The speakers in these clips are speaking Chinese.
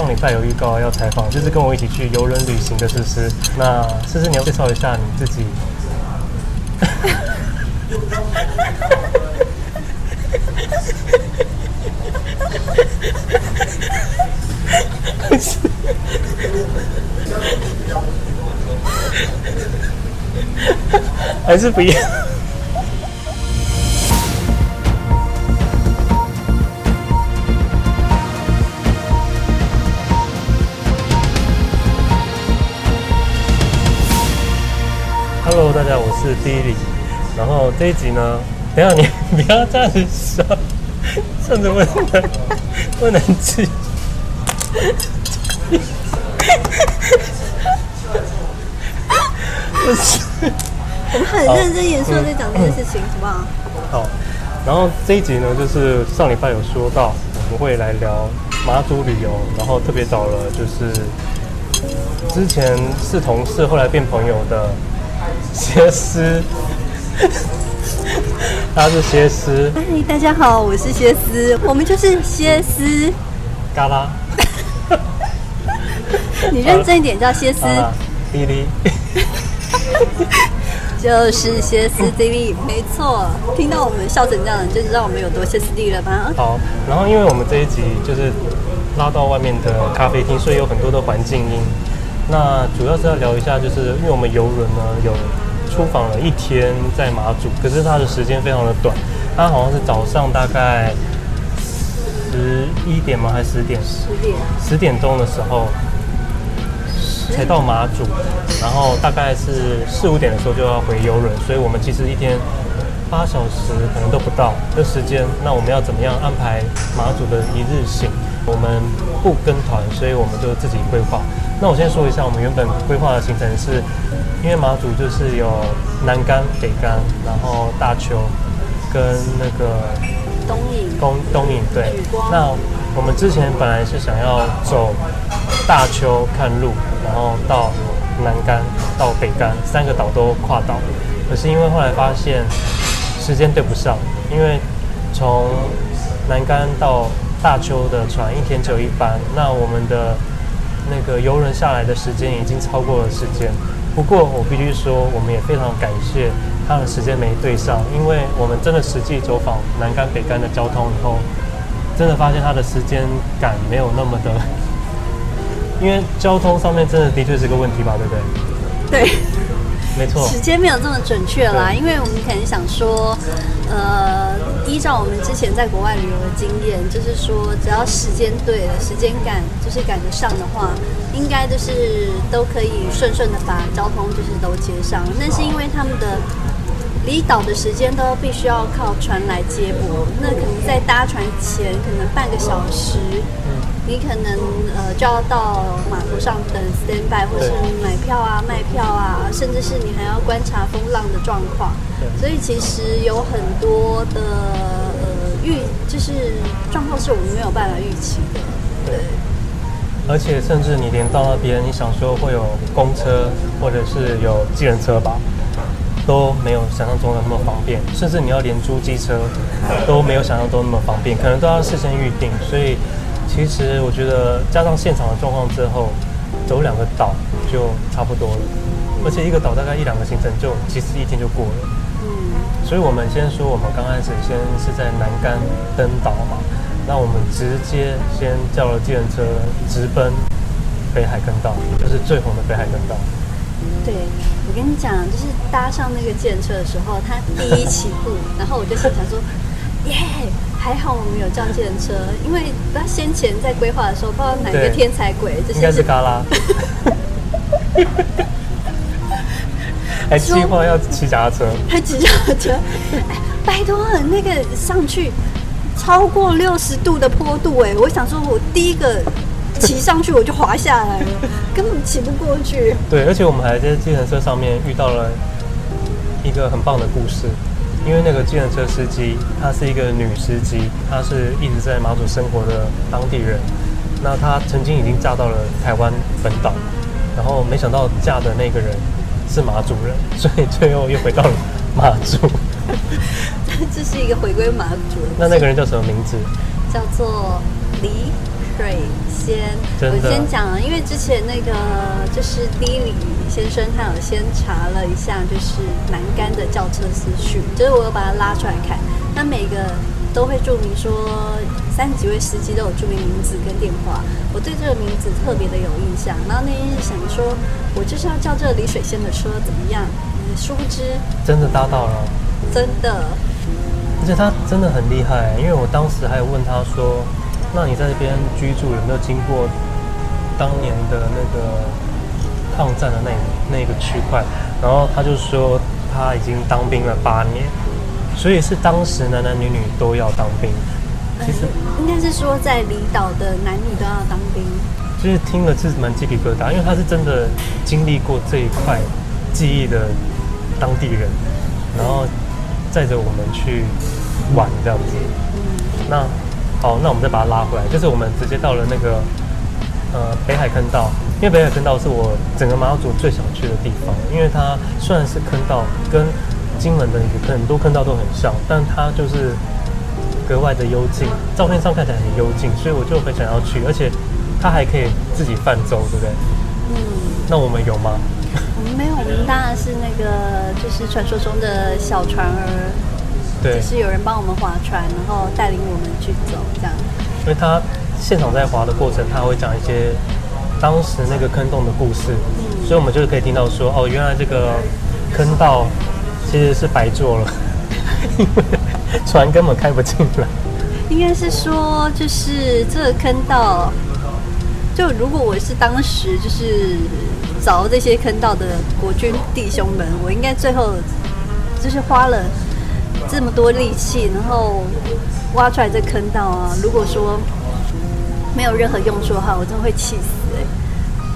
上礼拜有预告要采访，就是跟我一起去游轮旅行的思思。那思思，你要介绍一下你自己。还是不要。Hello，大家好，我是 Billy。然后这一集呢，等下你 不要这样子说，甚至不能不能吃。不是，我们很认真严肃的在讲这件事情，好不好？好。然后这一集呢，就是上礼拜有说到，我们会来聊马祖旅游，然后特别找了就是之前是同事，后来变朋友的歇思，他是歇思。嗨，大家好，我是歇思，我们就是歇思。嘎啦。你认真一点，叫歇思。滴滴。就是歇斯底里，没错。听到我们笑成这样，就知道我们有多歇斯底里了吧？好，然后因为我们这一集就是拉到外面的咖啡厅，所以有很多的环境音。那主要是要聊一下，就是因为我们游轮呢有出访了一天在马祖，可是他的时间非常的短，他好像是早上大概十一点吗？还是十点？十点。十点钟的时候。才到马祖，然后大概是四五点的时候就要回游轮，所以我们其实一天八小时可能都不到的时间。那我们要怎么样安排马祖的一日行？我们不跟团，所以我们就自己规划。那我先说一下，我们原本规划的行程是，因为马祖就是有南竿、北竿，然后大邱跟那个东引，东东引对。那我们之前本来是想要走大邱看路。然后到南竿到北竿三个岛都跨岛，可是因为后来发现时间对不上，因为从南竿到大邱的船一天只有一班，那我们的那个游轮下来的时间已经超过了时间。不过我必须说，我们也非常感谢他的时间没对上，因为我们真的实际走访南竿北竿的交通以后，真的发现他的时间感没有那么的。因为交通上面真的的确是个问题吧，对不对？对，没错。时间没有这么准确啦，因为我们可能想说，呃，依照我们之前在国外旅游的经验，就是说只要时间对了，时间赶就是赶得上的话，应该就是都可以顺顺的把交通就是都接上。那是因为他们的离岛的时间都必须要靠船来接驳，那可能在搭船前可能半个小时。你可能呃就要到码头上等 stand by，或是买票啊、卖票啊，甚至是你还要观察风浪的状况。所以其实有很多的呃预，就是状况是我们没有办法预期的。对。而且甚至你连到那边，你想说会有公车或者是有计程车吧，都没有想象中的那么方便。甚至你要连租机车都没有想象中那么方便，可能都要事先预定。所以。其实我觉得加上现场的状况之后，走两个岛就差不多了。而且一个岛大概一两个行程就其实一天就过了。嗯。所以我们先说，我们刚开始先是在南竿登岛嘛，那我们直接先叫了计程车直奔北海坑道，就是最红的北海坑道。对，我跟你讲，就是搭上那个计程车的时候，他第一起步，然后我就心想说，耶。还好我们有叫计程车，因为他先前在规划的时候，不知道哪个天才鬼，这是应该是嘎啦，还计划要骑脚踏车，还骑脚踏车，哎，拜托，那个上去超过六十度的坡度，哎，我想说，我第一个骑上去我就滑下来了，根本骑不过去。对，而且我们还在计程车上面遇到了一个很棒的故事。因为那个计程车司机，她是一个女司机，她是一直在马祖生活的当地人。那她曾经已经嫁到了台湾本岛，然后没想到嫁的那个人是马祖人，所以最后又回到了马祖。这是一个回归马祖。那那个人叫什么名字？叫做李水仙。间。真的。我先讲了，因为之前那个就是第一李先生，他有先查了一下，就是南竿的轿车资讯，就是我有把它拉出来看，那每个都会注明说三十几位司机都有注明名字跟电话。我对这个名字特别的有印象，然后那天是想说，我就是要叫这个李水仙的车怎么样？殊不知真的搭到了，真的。而且他真的很厉害，因为我当时还有问他说：“那你在这边居住有没有经过当年的那个抗战的那那个区块？”然后他就说他已经当兵了八年，所以是当时男男女女都要当兵。其实、嗯、应该是说在离岛的男女都要当兵。就是听了是蛮鸡皮疙瘩，因为他是真的经历过这一块记忆的当地人，然后。载着我们去玩这样子，那好，那我们再把它拉回来，就是我们直接到了那个呃北海坑道，因为北海坑道是我整个马祖最想去的地方，因为它虽然是坑道，跟金门的一个很多坑道都很像，但它就是格外的幽静，照片上看起来很幽静，所以我就很想要去，而且它还可以自己泛舟，对不对？嗯。那我们有吗？我们没有，我们当然是那个，就是传说中的小船儿，对，就是有人帮我们划船，然后带领我们去走这样。因为他现场在划的过程，他会讲一些当时那个坑洞的故事，嗯，所以我们就可以听到说，哦，原来这个坑道其实是白做了，因为船根本开不进来。应该是说，就是这个坑道，就如果我是当时就是。凿这些坑道的国军弟兄们，我应该最后就是花了这么多力气，然后挖出来这坑道啊！如果说没有任何用处的话，我真的会气死哎、欸！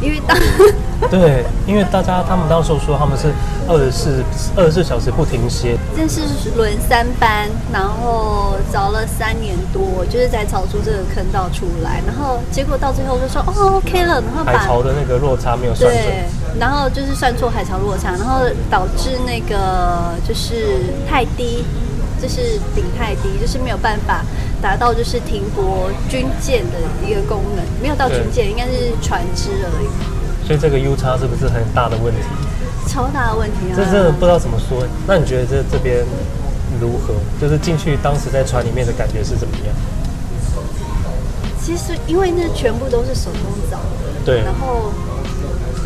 因为当 对，因为大家他们当时说他们是二十四二十四小时不停歇，这是轮三班，然后凿了三年多，就是在凿出这个坑道出来，然后结果到最后就说哦 OK 了，然后把海潮的那个落差没有算准，对，然后就是算错海潮落差，然后导致那个就是太低。就是顶太低，就是没有办法达到就是停泊军舰的一个功能，没有到军舰，应该是船只而已。所以这个 U 差是不是很大的问题？超大的问题啊！这真的不知道怎么说。那你觉得这这边如何？就是进去当时在船里面的感觉是怎么样？其实因为那全部都是手工凿的，对，然后。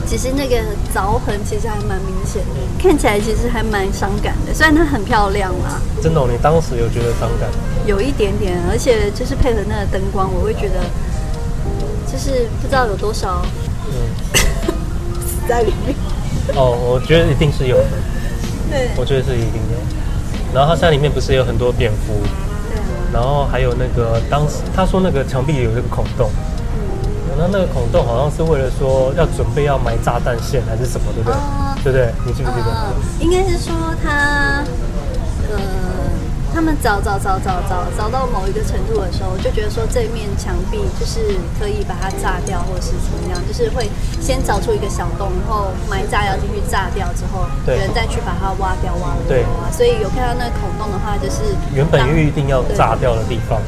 其实那个凿痕其实还蛮明显的，看起来其实还蛮伤感的。虽然它很漂亮啦，真的，你当时有觉得伤感？有一点点，而且就是配合那个灯光，我会觉得就是不知道有多少嗯死在里面。哦，我觉得一定是有的。对，我觉得是一定有。然后它山里面不是有很多蝙蝠？对。然后还有那个当时他说那个墙壁有这个孔洞。那那个孔洞好像是为了说要准备要埋炸弹线还是什么，对不对？呃、对不对？你记不记得？呃、应该是说他，呃，他们找找找找找找到某一个程度的时候，就觉得说这面墙壁就是可以把它炸掉，或者是怎么样，就是会先找出一个小洞，然后埋炸药进去炸掉之后，有人再去把它挖掉，挖掉，挖。所以有看到那个孔洞的话，就是原本预定要炸掉的地方。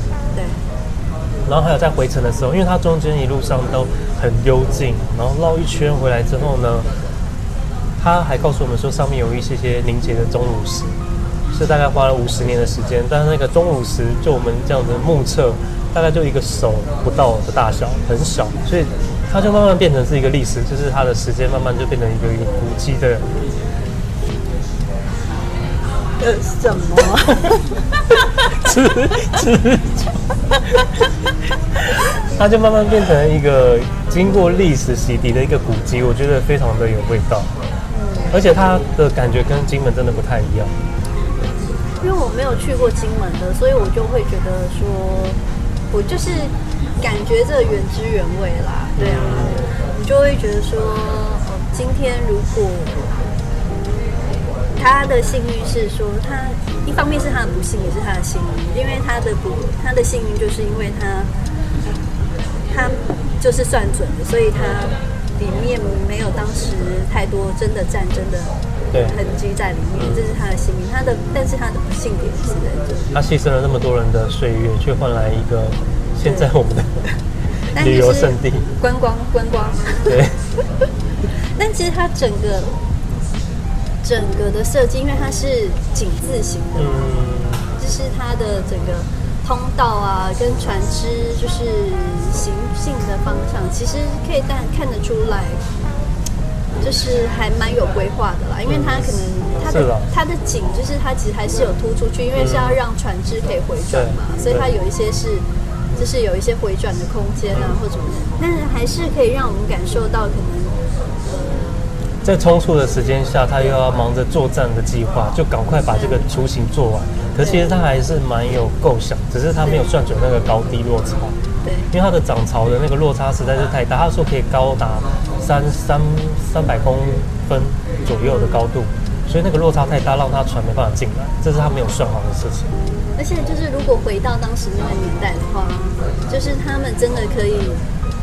然后还有在回程的时候，因为它中间一路上都很幽静，然后绕一圈回来之后呢，他还告诉我们说上面有一些些凝结的钟乳石，是大概花了五十年的时间，但是那个钟乳石就我们这样子目测，大概就一个手不到的大小，很小，所以它就慢慢变成是一个历史，就是它的时间慢慢就变成一个古迹的。呃，什么？吃吃。它就慢慢变成一个经过历史洗涤的一个古迹，我觉得非常的有味道。而且它的感觉跟金门真的不太一样。因为我没有去过金门的，所以我就会觉得说，我就是感觉这原汁原味啦。对啊，你就会觉得说，今天如果。他的幸运是说，他一方面是他的不幸，也是他的幸运，因为他的不，他的幸运就是因为他，他就是算准了，所以他里面没有当时太多真的战争的痕迹在里面，这是他的幸运。他的，但是他的不幸点是在这里，他牺牲了那么多人的岁月，却换来一个现在我们的 旅游胜地，观光观光。对。但其实他整个整个的设计，因为它是井字形的，嗯，就是它的整个通道啊，跟船只就是行进的方向，其实可以但看得出来。就是还蛮有规划的啦，因为它可能它的它的井就是它其实还是有突出去，因为是要让船只可以回转嘛，所以它有一些是就是有一些回转的空间啊或者什么的，但是还是可以让我们感受到可能在冲突的时间下，他又要忙着作战的计划，就赶快把这个雏形做完。可其实他还是蛮有构想，只是他没有算准那个高低落差。对，因为它的涨潮的那个落差实在是太大，他说可以高达三三三百公分左右的高度，所以那个落差太大，让他船没办法进来，这是他没有算好的事情。而且就是如果回到当时那个年代的话，就是他们真的可以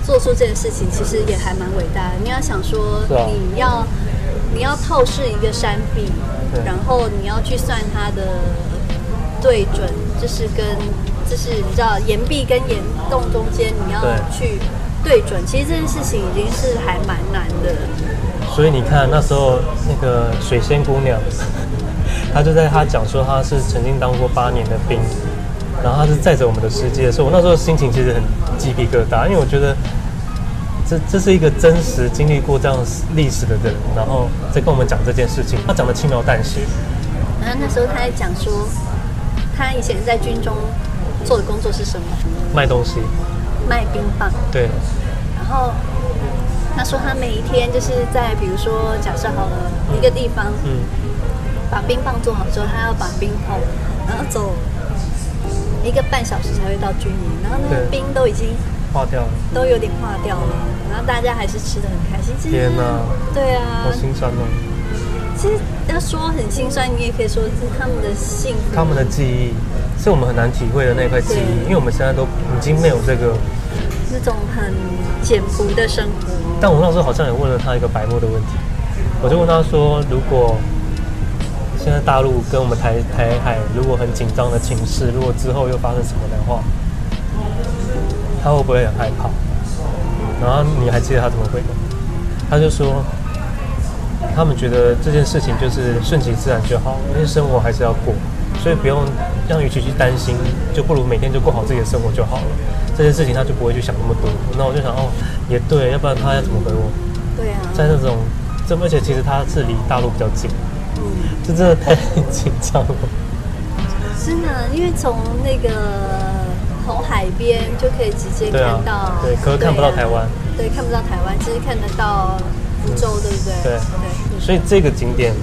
做出这件事情，其实也还蛮伟大的。你要想说，你要你要透视一个山壁，然后你要去算它的对准，就是跟。就是你知道岩壁跟岩洞中间，你要去对准，其实这件事情已经是还蛮难的。所以你看那时候那个水仙姑娘，她就在她讲说她是曾经当过八年的兵，然后她是载着我们的世界，所以我那时候心情其实很鸡皮疙瘩，因为我觉得这这是一个真实经历过这样历史的人，然后在跟我们讲这件事情，他讲的轻描淡写。然后那时候他在讲说，他以前在军中。做的工作是什么？卖东西，卖冰棒。对。然后他说他每一天就是在，比如说假设好了一个地方，嗯，把冰棒做好之后，他要把冰泡，然后走一个半小时才会到军营，然后那个冰都已经化掉了，都有点化掉了，然后大家还是吃的很开心。天哪！对啊，好心酸哦。其实要说很心酸，你也可以说是他们的幸福，他们的记忆。是我们很难体会的那块记忆，因为我们现在都已经没有这个那种很简朴的生活。但我那时候好像也问了他一个白目的问题，我就问他说：“如果现在大陆跟我们台台海如果很紧张的情势，如果之后又发生什么的话，他会不会很害怕？”然后你还记得他怎么回答？他就说：“他们觉得这件事情就是顺其自然就好，因为生活还是要过。”所以不用让与其去担心，就不如每天就过好自己的生活就好了。这件事情他就不会去想那么多。那我就想，哦，也对，要不然他要怎么回我？对啊。在那种，这而且其实他是离大陆比较近，嗯，这真的太 紧张了。真的，因为从那个从海边就可以直接看到，对，可是看不到台湾，对，看不到台湾，只是看得到福州，嗯、对不对？对，对。所以这个景点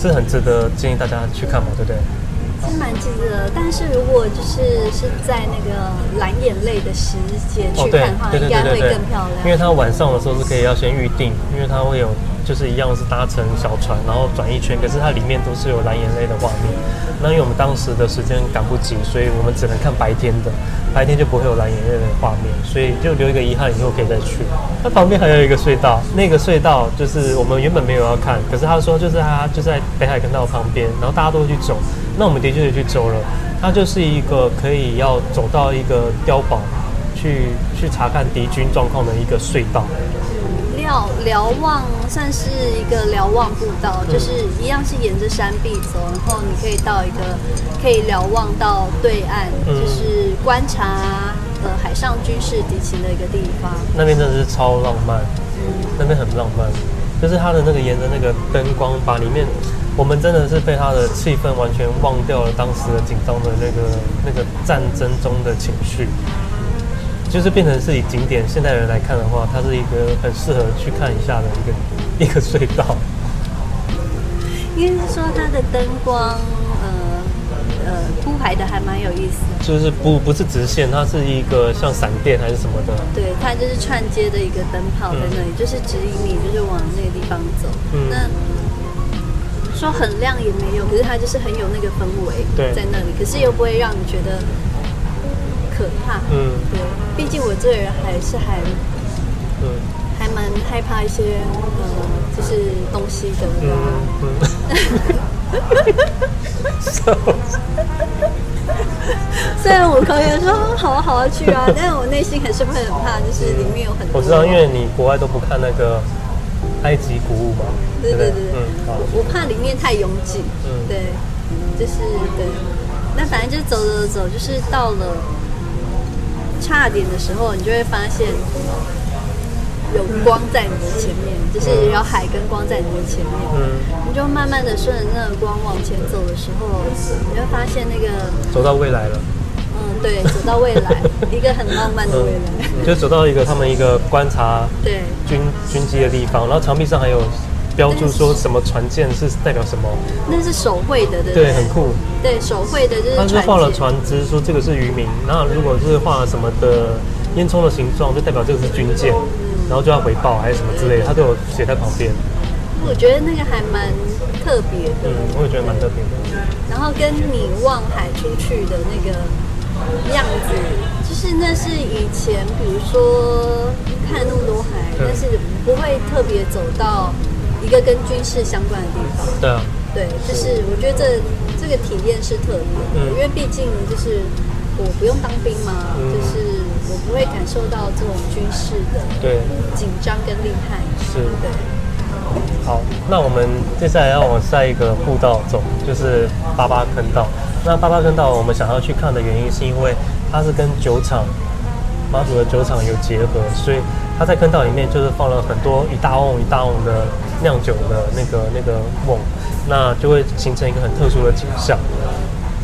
是很值得建议大家去看嘛，对不对？是蛮记得，但是如果就是是在那个蓝眼泪的时间去看的话，应该会更漂亮。因为它晚上的时候是可以要先预定，因为它会有就是一样是搭乘小船，然后转一圈，可是它里面都是有蓝眼泪的画面。那因为我们当时的时间赶不及，所以我们只能看白天的，白天就不会有蓝眼泪的画面，所以就留一个遗憾，以后可以再去。它旁边还有一个隧道，那个隧道就是我们原本没有要看，可是他说就是他就在北海坑道旁边，然后大家都会去走。那我们的确也去走了，它就是一个可以要走到一个碉堡去去查看敌军状况的一个隧道。瞭瞭望算是一个瞭望步道，嗯，就是一样是沿着山壁走，然后你可以到一个可以瞭望到对岸，嗯，就是观察呃海上军事敌情的一个地方。那边真的是超浪漫，嗯，那边很浪漫，就是它的那个沿着那个灯光把里面。我们真的是被他的气氛完全忘掉了当时的紧张的那个那个战争中的情绪，就是变成是以景点现代人来看的话，它是一个很适合去看一下的一个一个隧道。应该是说它的灯光，呃呃铺排的还蛮有意思的，就是不不是直线，它是一个像闪电还是什么的。对，它就是串接的一个灯泡在那里，嗯、就是指引你就是往那个地方走。嗯，那。说很亮也没有，可是它就是很有那个氛围在那里，可是又不会让你觉得可怕。嗯，对，毕竟我这个人还是还，嗯，还蛮害怕一些呃，就是东西的。嗯嗯。虽然我口语说好啊好啊去啊，但是我内心还是会很怕，就是里面有很多。我知道，因为你国外都不看那个埃及古物嘛。对对对对，嗯，我怕里面太拥挤。嗯，对，就是对。那反正就走走走，就是到了差点的时候，你就会发现。有光在你的前面，就是有海跟光在你的前面，嗯，你就慢慢的顺着那个光往前走的时候，你会发现那个走到未来了。嗯，对，走到未来，一个很浪漫的未来。你就走到一个他们一个观察对军军机的地方，然后墙壁上还有标注说什么船舰是代表什么？那是手绘的，对对，很酷。对，手绘的就是。他是画了船只，说这个是渔民，然后如果是画什么的烟囱的形状，就代表这个是军舰。然后就要回报还是什么之类的，他都有写在旁边。我觉得那个还蛮特别的。嗯，我也觉得蛮特别的。然后跟你望海出去的那个样子，就是那是以前，比如说看那么多海，但是不会特别走到一个跟军事相关的地方。对啊。对，就是我觉得这这个体验是特别的，嗯，因为毕竟就是我不用当兵嘛，嗯，就是。我不会感受到这种军事的对紧张跟厉害，是对。好，那我们接下来要往下一个步道走，就是八八坑道。那八八坑道我们想要去看的原因，是因为它是跟酒厂马祖的酒厂有结合，所以他在坑道里面就是放了很多一大瓮一大瓮的酿酒的那个那个瓮，那就会形成一个很特殊的景象。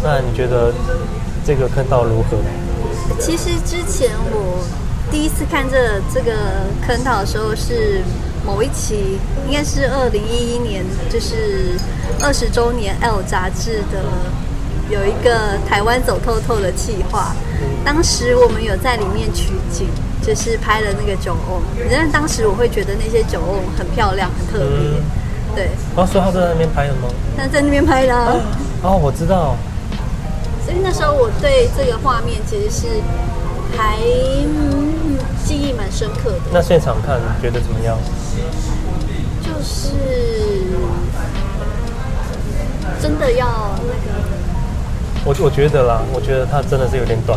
那你觉得这个坑道如何？其实之前我第一次看这这个坑道的时候，是某一期，应该是二零一一年，就是二十周年 L 杂志的有一个台湾走透透的计划。当时我们有在里面取景，就是拍了那个酒瓮。因为当时我会觉得那些酒瓮很漂亮，很特别。嗯、对。哦，所以他在那边拍的吗？他在那边拍的、啊。哦，我知道。所以那时候我对这个画面其实是还记忆蛮深刻的。那现场看你觉得怎么样？就是真的要那个。我我觉得啦，我觉得它真的是有点短。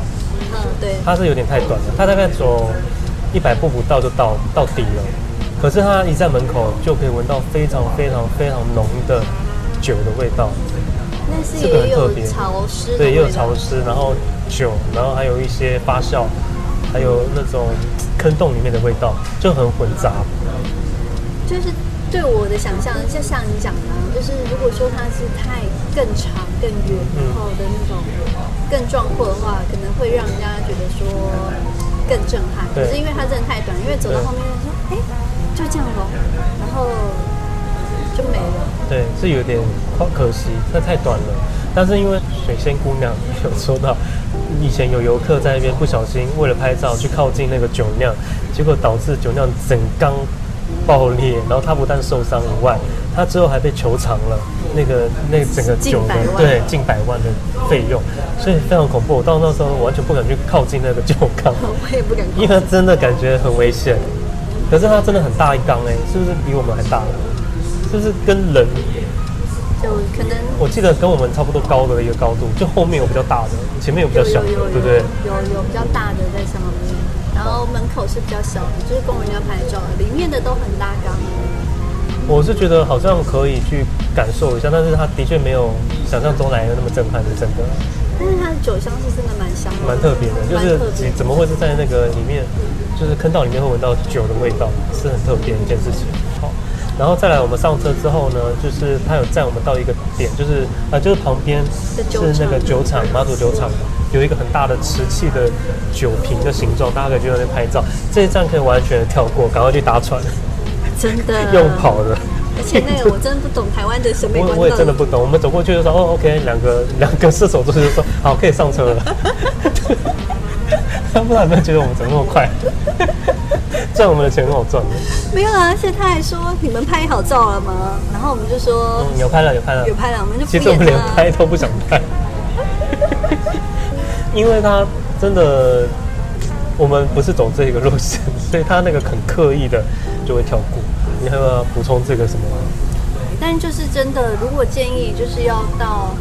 嗯，对。它是有点太短了，它大概走一百步不到就到到底了。可是它一在门口就可以闻到非常非常非常浓的酒的味道。这个很特别，潮湿，对，也有潮湿，然后酒，然后还有一些发酵，还有那种坑洞里面的味道，就很混杂。就是对我的想象，就像你讲的，就是如果说它是太更长、更远，然后的那种更壮阔的话，可能会让人家觉得说更震撼。可是因为它真的太短，因为走到后面说，哎，就这样咯，然后。就没了，对，是有点可惜，它太短了。但是因为水仙姑娘有说到，以前有游客在那边不小心为了拍照去靠近那个酒酿，结果导致酒酿整缸爆裂，然后他不但受伤以外，他之后还被求偿了那个那个整个酒的对近百万的费用，所以非常恐怖。我到那时候完全不敢去靠近那个酒缸，我也不敢，因为它真的感觉很危险。可是它真的很大一缸哎，是不是比我们还大？是不是跟人，就可能我记得跟我们差不多高的一个高度，就后面有比较大的，前面有比较小的，对不对？有有比较大的在上面，然后门口是比较小的，就是供人家拍照，里面的都很大缸。我是觉得好像可以去感受一下，但是它的确没有想象中来的那么震撼，是真的。但是它的酒香是真的蛮香的，蛮特别的，就是你怎么会是在那个里面，就是坑道里面会闻到酒的味道，是很特别的一件事情。好。然后再来，我们上车之后呢，就是他有载我们到一个点，就是啊、呃，就是旁边是那个酒厂，马祖酒厂，有一个很大的瓷器的酒瓶的形状，大家可以去那边拍照。这一站可以完全跳过，赶快去搭船。真的？用跑的。而且那个我真的不懂台湾的审美观。我我也真的不懂。我们走过去就说哦，OK，两个两个射手座就说好，可以上车了。他不知道有没有觉得我们怎么那么快？赚我们的钱很好赚的。没有啊，而且他还说你们拍好照了吗？然后我们就说，嗯，有拍了，有拍了，有拍了。我们就其实我们连拍都不想拍，因为他真的，我们不是走这个路线，所以他那个很刻意的就会跳过。你还要补充这个什么？但就是真的，如果建议就是要到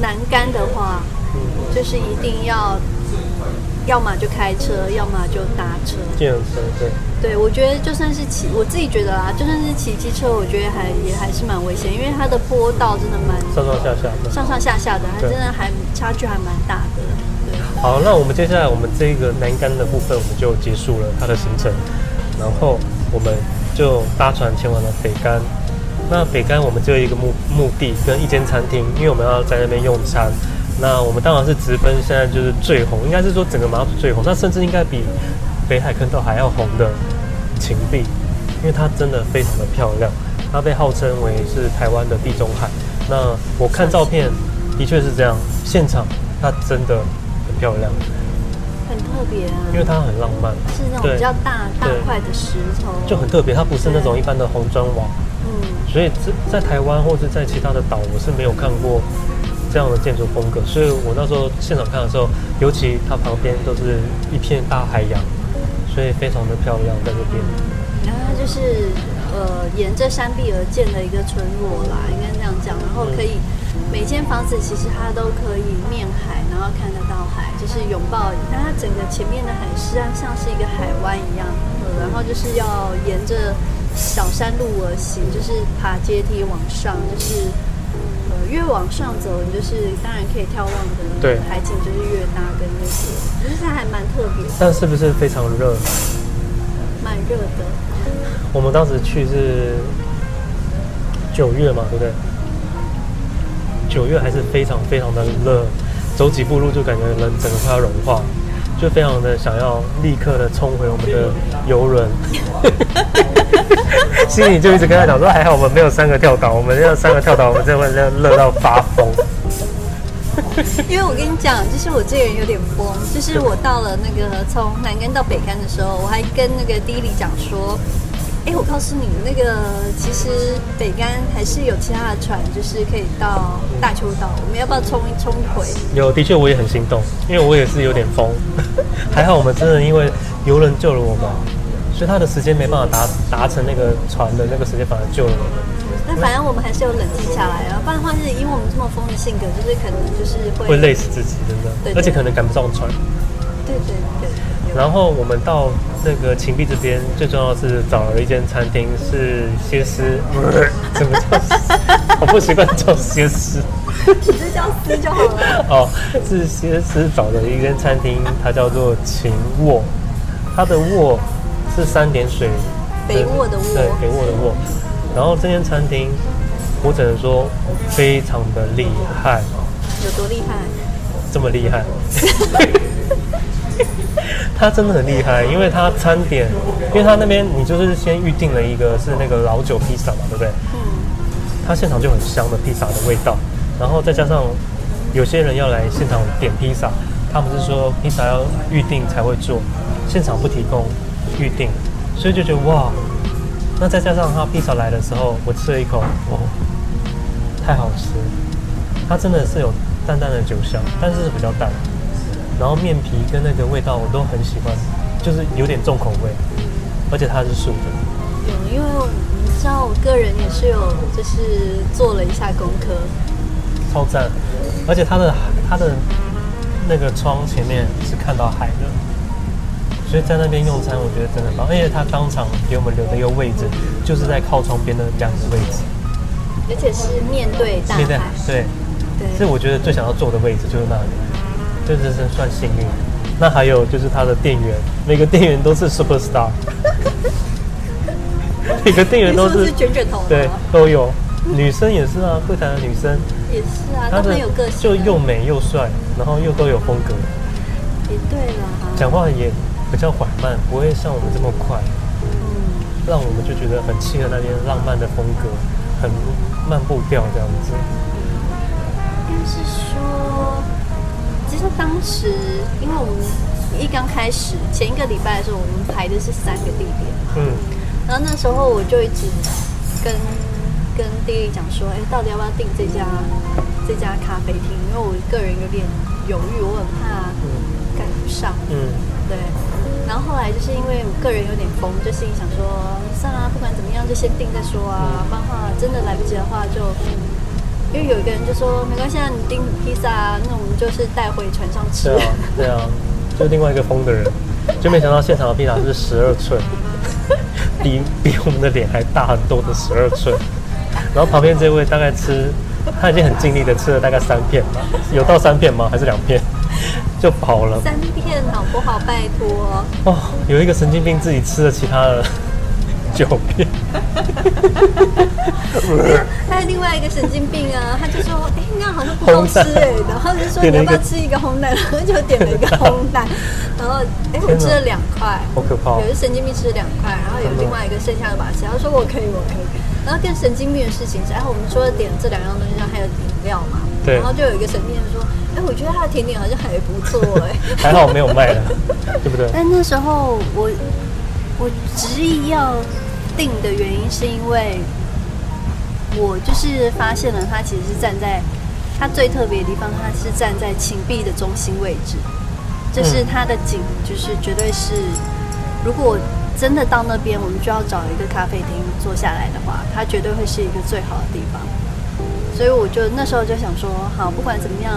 南竿的话，嗯，就是一定要，要么就开车，要么就搭车。电车，对。对，我觉得就算是骑，我自己觉得啊，就算是骑机车，我觉得还也还是蛮危险，因为它的坡道真的蛮上上下下的，上上下下的，还真的还差距还蛮大的。对。好，那我们接下来我们这个南竿的部分我们就结束了它的行程，然后我们就搭船前往了北竿。那北竿我们只有一个目目的跟一间餐厅，因为我们要在那边用餐。那我们当然是直奔现在就是最红，应该是说整个马祖最红，那甚至应该比北海坑道还要红的芹壁，因为它真的非常的漂亮，它被号称为是台湾的地中海。那我看照片的确是这样，现场它真的很漂亮，很特别啊，因为它很浪漫，是那种比较大大块的石头，就很特别，它不是那种一般的红砖瓦，嗯，所以在在台湾或者在其他的岛，我是没有看过。这样的建筑风格，所以我那时候现场看的时候，尤其它旁边都是一片大海洋，所以非常的漂亮在这边。然后它就是呃沿着山壁而建的一个村落啦，应该这样讲。然后可以、每间房子其实它都可以面海，然后看得到海，就是拥抱。但它整个前面的海实际上像是一个海湾一样，然后就是要沿着小山路而行，就是爬阶梯往上，就是。越往上走，你就是当然可以眺望的海景就是越大，跟那些，其实它还蛮特别。但是不是非常热？蛮热的。我们当时去是九月嘛，对不对？九月还是非常非常的热，走几步路就感觉人整个快要融化。就非常的想要立刻的冲回我们的游轮，心里就一直跟他讲说，还好我们没有三个跳岛，我们要三个跳岛，我们真的会热到发疯。因为我跟你讲，就是我这个人有点疯，就是我到了那个从南竿到北竿的时候，我还跟那个 Dilly 讲说。哎，我告诉你，那个其实北干还是有其他的船，就是可以到大邱岛。我们要不要冲一冲一回？有，的确我也很心动，因为我也是有点疯。还好我们真的因为游轮救了我们，所以他的时间没办法达达成那个船的那个时间，反而救了我们。那反正我们还是有冷静下来啊，不然的话是因为我们这么疯的性格，就是可能就是会会累死自己，真的。对，对，而且可能赶不上船。对对对。然后我们到那个秦壁这边，最重要的是找了一间餐厅，是歇斯，怎么叫？我不习惯叫歇斯，直接叫斯就好了。哦，是歇斯找的一间餐厅，它叫做秦卧，它的卧是三点水，北卧的卧，对，北卧的卧。然后这间餐厅，我只能说非常的厉害。有多厉害？这么厉害。他真的很厉害，因为他餐点，因为他那边你就是先预定了一个是那个老酒披萨嘛，对不对？嗯。他现场就很香的披萨的味道，然后再加上有些人要来现场点披萨，他们是说披萨要预定才会做，现场不提供预定，所以就觉得哇，那再加上他披萨来的时候，我吃了一口，哦，太好吃，它真的是有淡淡的酒香，但是是比较淡。然后面皮跟那个味道我都很喜欢，就是有点重口味，而且它是素的。有，因为你知道我个人也是有，就是做了一下功课。超赞，而且它的它的那个窗前面是看到海的，所以在那边用餐我觉得真的很棒。而且他当场给我们留的一个位置，就是在靠窗边的两个位置，而且是面对大海。对对，对，是我觉得最想要坐的位置就是那里。这真是算幸运。那还有就是他的店员，每个店员都是 super star，每个店员都是，是卷卷头，对，都有。女生也是啊，柜台的女生也是啊，都很有个性，就又美又帅，然后又都有风格。也对了，讲话也比较缓慢，不会像我们这么快。嗯，让我们就觉得很契合那边浪漫的风格，很慢步调这样子。应该是说。其实当时，因为我们一刚开始前一个礼拜的时候，我们排的是三个地点。嗯。然后那时候我就一直跟跟弟弟讲说，哎，到底要不要订这家这家咖啡厅？因为我个人有点犹豫，我很怕赶不上。嗯。对。然后后来就是因为我个人有点疯，就心里想说，算了，不管怎么样就先订再说啊。不然的话真的来不及的话就，因为有一个人就说没关系啊，你订披萨啊，那我们就是带回船上吃。对啊，对啊，就另外一个疯的人，就没想到现场的披萨是十二寸，比比我们的脸还大很多的十二寸。然后旁边这位大概吃，他已经很尽力的吃了大概三片吧，有到三片吗？还是两片？就跑了。三片好不好？拜托。哦，有一个神经病自己吃了其他的九片。还有另外一个神经病啊，他就说：“哎，那样好像不好吃哎。”然后就说：“你要不要吃 一个烘蛋？”然后就点了一个烘蛋。然后，哎，我吃了两块。好可怕。有一个神经病吃了两块，然后有另外一个剩下的把吃。他说：“我可以，我可以。”然后更神经病的事情是，然后我们除了点这两样东西，然后还有饮料嘛。对。然后就有一个神经病说。哎，我觉得他的甜点好像还不错哎，还好没有卖了，对不对？但那时候我我执意要订的原因，是因为我就是发现了它其实是站在它最特别的地方，它是站在芹壁的中心位置，就是它的景，就是绝对是，如果真的到那边，我们就要找一个咖啡厅坐下来的话，它绝对会是一个最好的地方。所以我就那时候就想说，好，不管怎么样。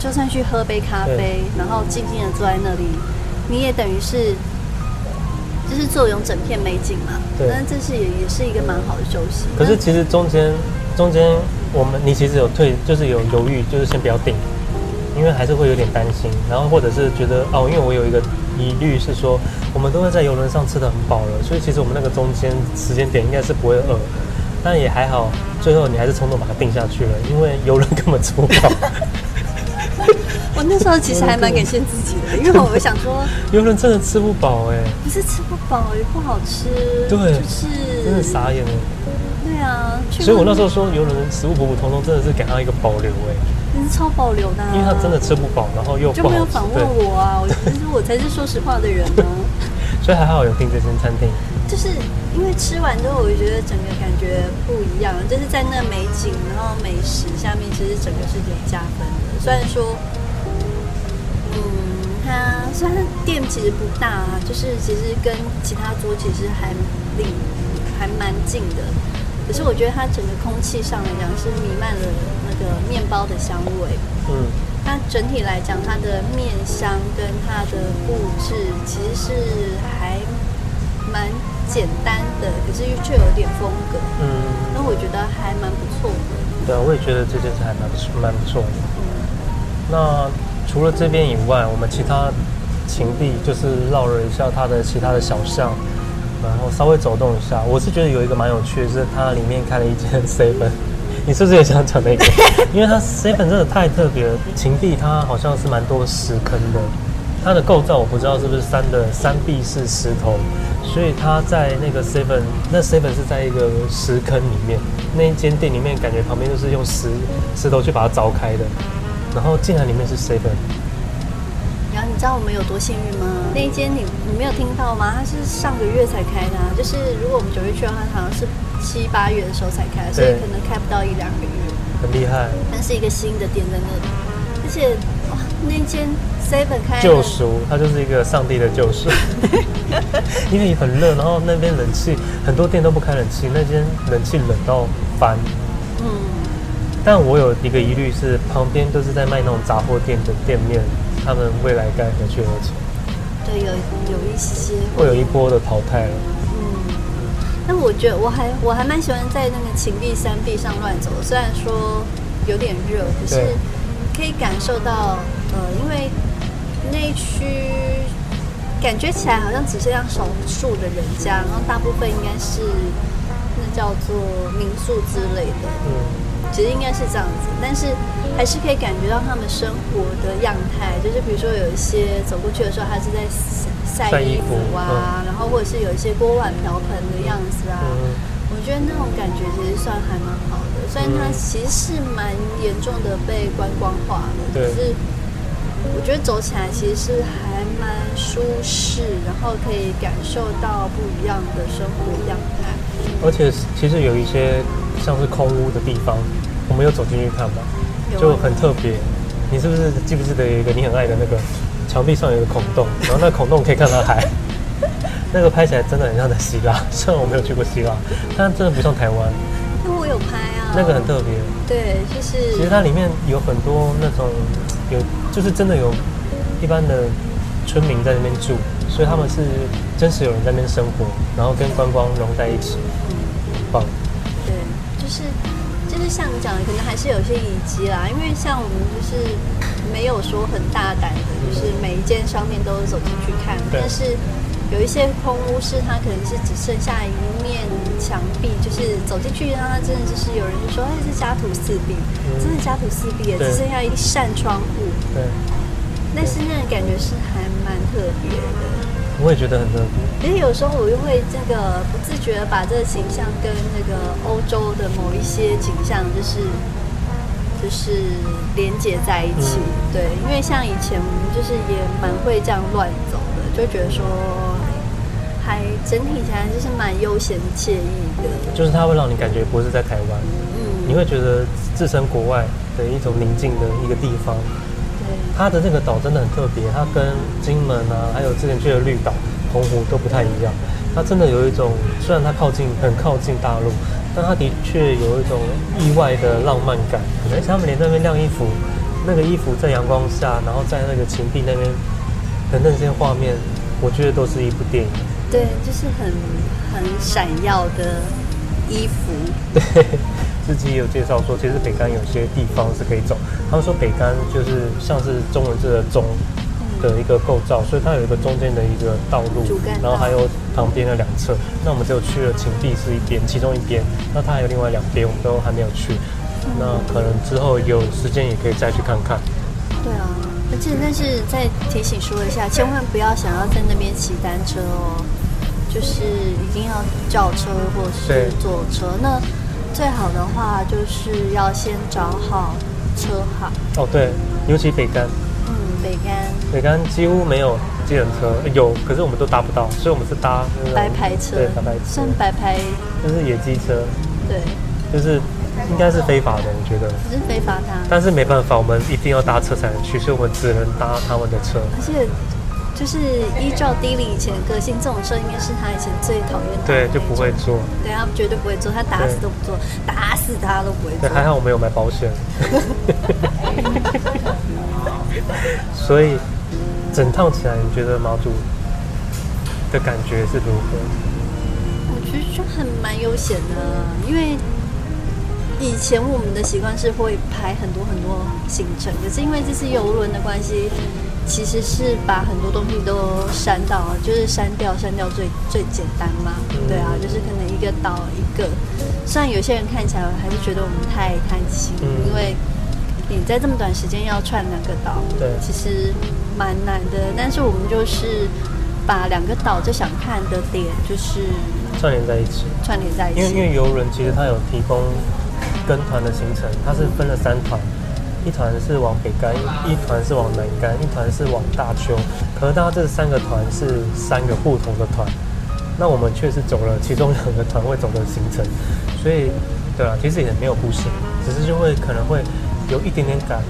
就算去喝杯咖啡，然后静静的坐在那里，你也等于是，就是坐拥整片美景嘛。对。但这是也也是一个蛮好的休息。可是其实中间中间我们你其实有退，就是有犹豫，就是先不要定，因为还是会有点担心。然后或者是觉得哦，因为我有一个疑虑是说，我们都会在游轮上吃的很饱了，所以其实我们那个中间时间点应该是不会饿。但也还好，最后你还是冲动把它定下去了，因为游轮根本吃不饱。我那时候其实还蛮感谢自己的，因为我想说，游轮真的吃不饱哎，不是吃不饱，也不好吃，对，就是真的傻眼了。对啊，所以我那时候说游轮食物普普通通，真的是给他一个保留哎，你是超保留的，因为他真的吃不饱，然后又就没有访问我啊，我其实我才是说实话的人呢。所以还好有订这间餐厅，就是因为吃完之后，我觉得整个感觉不一样，就是在那美景，然后美食下面，其实整个是有加分的。虽然说。它虽然店其实不大啊，就是其实跟其他桌其实还离还蛮近的，可是我觉得它整个空气上来讲是弥漫了那个面包的香味。嗯，它整体来讲，它的面香跟它的布置其实是还蛮简单的，可是却有点风格。嗯，那我觉得还蛮不错的。对啊，我也觉得这件事还蛮蛮不错的。嗯，那。除了这边以外，我们其他情壁就是绕了一下它的其他的小巷，然后稍微走动一下。我是觉得有一个蛮有趣的，是它里面开了一间 seven。你是不是也想讲那个？因为它 seven 真的太特别了。情壁它好像是蛮多石坑的，它的构造我不知道是不是山的山壁是石头，所以它在那个 seven，那 seven 是在一个石坑里面。那一间店里面感觉旁边就是用石石头去把它凿开的。然后竟然里面是 seven，然后你知道我们有多幸运吗？那一间你你没有听到吗？它是上个月才开的，啊，就是如果我们九月去的话，好像是七八月的时候才开，所以可能开不到一两个月。很厉害。但是一个新的店在那里，而且哇，那间 seven 开救赎，它就是一个上帝的救赎。因为很热，然后那边冷气很多店都不开冷气，那间冷气冷到翻。嗯。但我有一个疑虑是，旁边都是在卖那种杂货店的店面，他们未来该何去何从？对，有有一些会有一波的淘汰了。嗯，但我觉得我还我还蛮喜欢在那个秦壁山壁上乱走，虽然说有点热，可是可以感受到，呃，因为那一区感觉起来好像只剩下少数的人家，然后大部分应该是那叫做民宿之类的。嗯。其实应该是这样子，但是还是可以感觉到他们生活的样态，就是比如说有一些走过去的时候，他是在晒衣服啊，然后或者是有一些锅碗瓢盆的样子啊，我觉得那种感觉其实算还蛮好的。虽然它其实是蛮严重的被观光化的，可是我觉得走起来其实是还蛮舒适，然后可以感受到不一样的生活样态。而且其实有一些。像是空屋的地方，我们有走进去看吧，就很特别。你是不是记不记得有一个你很爱的那个墙壁上有一个孔洞，然后那个孔洞可以看到海？那个拍起来真的很像在希腊，虽然我没有去过希腊，但真的不像台湾。那我有拍啊。那个很特别。对，就是。其实它里面有很多那种有，就是真的有一般的村民在那边住，所以他们是真实有人在那边生活，然后跟观光融在一起。很。棒。对，就是就是像你讲的，可能还是有些遗迹啦，因为像我们就是没有说很大胆的，就是每一间商店都走进去看，但是。有一些空屋是它可能是只剩下一面墙壁，就是走进去，它真的就是有人就说，哎，是家徒四壁，嗯、真的家徒四壁，只剩下一扇窗户。对。但是那种感觉是还蛮特别的。我也觉得很特别。其实有时候我又会这个不自觉的把这个形象跟那个欧洲的某一些景象，就是就是连接在一起。嗯、对，因为像以前我们就是也蛮会这样乱走的，就觉得说。还整体起来就是蛮悠闲惬意的，就是它会让你感觉不是在台湾，嗯，你会觉得置身国外的一种宁静的一个地方。对，它的那个岛真的很特别，它跟金门啊，还有之前去的绿岛、澎湖都不太一样。它真的有一种，虽然它靠近很靠近大陆，但它的确有一种意外的浪漫感。而且他们连那边晾衣服，那个衣服在阳光下，然后在那个晴壁那边的那些画面，我觉得都是一部电影。对，就是很很闪耀的衣服。对，自己有介绍说，其实北干有些地方是可以走。他们说北干就是像是中文字的“中”的一个构造，所以它有一个中间的一个道路，然后还有旁边的两侧。那我们只有去了晴地是一边，其中一边，那它还有另外两边，我们都还没有去。那可能之后有时间也可以再去看看。对啊，而且但是再提醒说一下，千万不要想要在那边骑单车哦。就是一定要叫车或是坐车，那最好的话就是要先找好车号。哦，对，尤其北干。嗯，北干。北干几乎没有计程车，有，可是我们都搭不到，所以我们是搭白牌车。对，白牌车。算白牌。就是野鸡车。对。就是应该是非法的，我觉得。只是非法的。但是没办法，我们一定要搭车才能去，所以我们只能搭他们的车。而且。就是依照 Dilly 以前的个性，这种车应该是他以前最讨厌的。对，就不会坐。对，他绝对不会坐，他打死都不坐，打死他都不会坐。对，还好我没有买保险。所以整趟起来，你觉得毛主的感觉是如何？我觉得就很蛮悠闲的，因为以前我们的习惯是会排很多很多行程，可是因为这次游轮的关系。其实是把很多东西都删到，就是删掉，删掉最最简单嘛。对啊，就是可能一个岛一个。虽然有些人看起来还是觉得我们太贪心，因为你在这么短时间要串两个岛，对，其实蛮难的。但是我们就是把两个岛最想看的点，就是串联在一起，串联在一起。因为因为游轮其实它有提供跟团的行程，它是分了三团。一团是往北竿，一团是往南竿，一团是往大邱。可是，大家这三个团是三个不同的团，那我们却是走了其中两个团会走的行程，所以，对啊，其实也没有不行，只是就会可能会有一点点赶。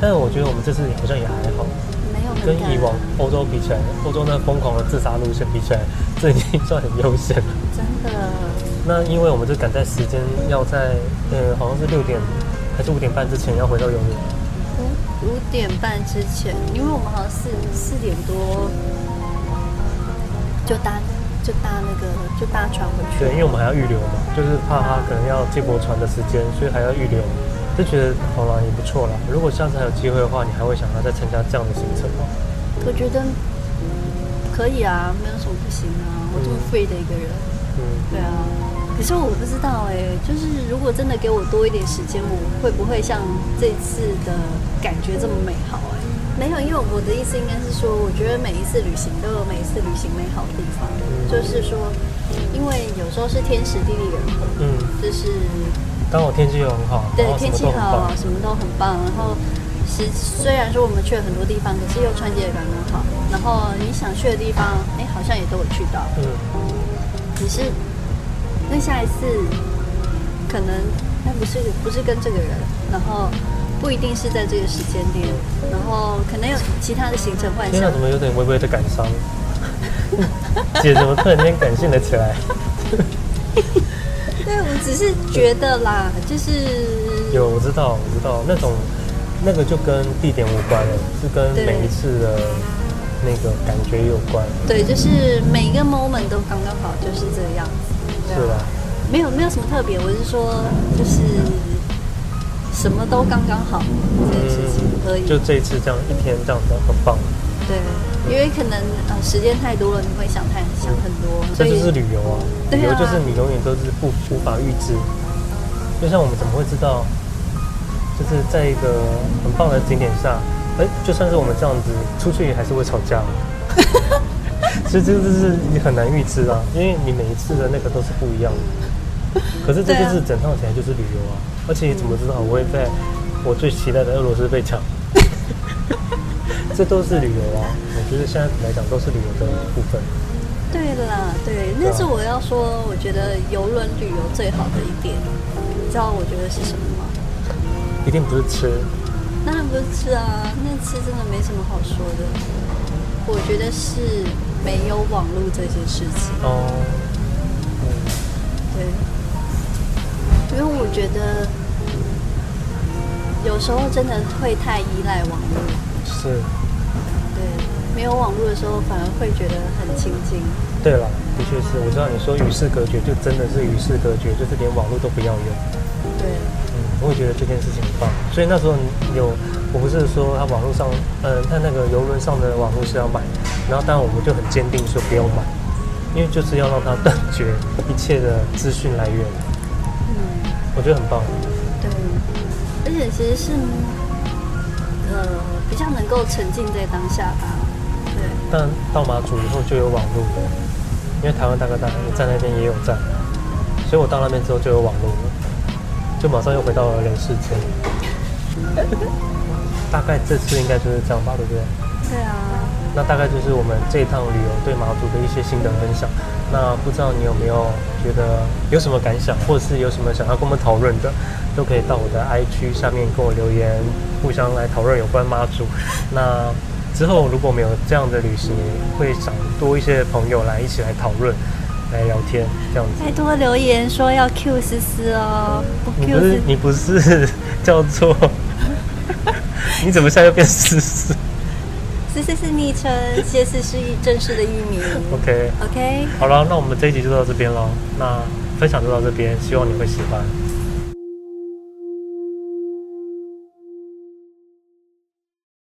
但是我觉得我们这次好像也还好，没有跟以往欧洲比起来，欧洲那疯狂的自杀路线比起来，这已经算很悠闲了。真的。那因为我们就赶在时间要在，呃，好像是六点。还是五点半之前要回到游轮。五五点半之前，因为我们好像四四点多就搭就搭那个就搭船回去。对，因为我们还要预留嘛，就是怕他可能要接驳船的时间，所以还要预留。就觉得好了，也不错了。如果下次还有机会的话，你还会想要再参加这样的行程吗？我觉得可以啊，没有什么不行啊。我这么 free 的一个人，嗯，对啊。可是我不知道哎、欸，就是如果真的给我多一点时间，我会不会像这次的感觉这么美好哎、欸？没有，因为我的意思应该是说，我觉得每一次旅行都有每一次旅行美好的地方。就是说，因为有时候是天时地利人和，嗯，就是刚好天气又很好，对，天气好，什么都很棒。然后是虽然说我们去了很多地方，可是又穿接的刚刚好。然后你想去的地方，哎，好像也都有去到，嗯，只是。那下一次可能那不是不是跟这个人，然后不一定是在这个时间点，然后可能有其他的行程换。现在怎么有点微微的感伤？姐怎么突然间感性了起来？对，我只是觉得啦，就是有我知道，我知道那种那个就跟地点无关了，是跟每一次的那个感觉有关。对，就是每一个 moment 都刚刚好，就是这样子。是吧？没有没有什么特别，我是说就是什么都刚刚好这件事情可以。就这一次这样一天这样子很棒。对，因为可能呃时间太多了，你会想太想很多。这就是旅游啊，旅游就是你永远都是不无法预知。就像我们怎么会知道，就是在一个很棒的景点下，哎，就算是我们这样子出去，还是会吵架。其实这个就是你很难预知啊，因为你每一次的那个都是不一样的。可是这就是整趟起来就是旅游啊，而且你怎么知道我会在我最期待的俄罗斯被抢？这都是旅游啊，我觉得现在来讲都是旅游的部分。对啦，对，那是我要说，我觉得游轮旅游最好的一点，你知道我觉得是什么吗？一定不是吃。当然不是吃啊，那吃真的没什么好说的。我觉得是没有网络这些事情。哦。对。因为我觉得有时候真的会太依赖网络。是。对没有网络的时候，反而会觉得很亲近。对了，的确是，我知道你说与世隔绝，就真的是与世隔绝，就是连网络都不要用。对，嗯，我会觉得这件事情很棒。所以那时候有，我不是说他网络上，嗯，他那个游轮上的网络是要买，然后当然我们就很坚定说不要买，因为就是要让他断绝一切的资讯来源。嗯，我觉得很棒。对，而且其实是，呃，比较能够沉浸在当下吧。但到马祖以后就有网络，因为台湾大哥大在那边也有站，所以我到那边之后就有网络了，就马上又回到了人世间。大概这次应该就是这样吧，对不对？对啊。那大概就是我们这一趟旅游对马祖的一些心得分享。那不知道你有没有觉得有什么感想，或者是有什么想要跟我们讨论的，都可以到我的 i 区下面跟我留言，互相来讨论有关马祖。那。之后如果没有这样的旅行，会想多一些朋友来一起来讨论、来聊天这样子。太多留言说要 Q 思思哦，不 Q 你不是你不是叫做？你怎么现在又变思思？谢谢昵称，谢谢是正式的艺名。OK OK，好了，那我们这一集就到这边喽。那分享就到这边，希望你会喜欢。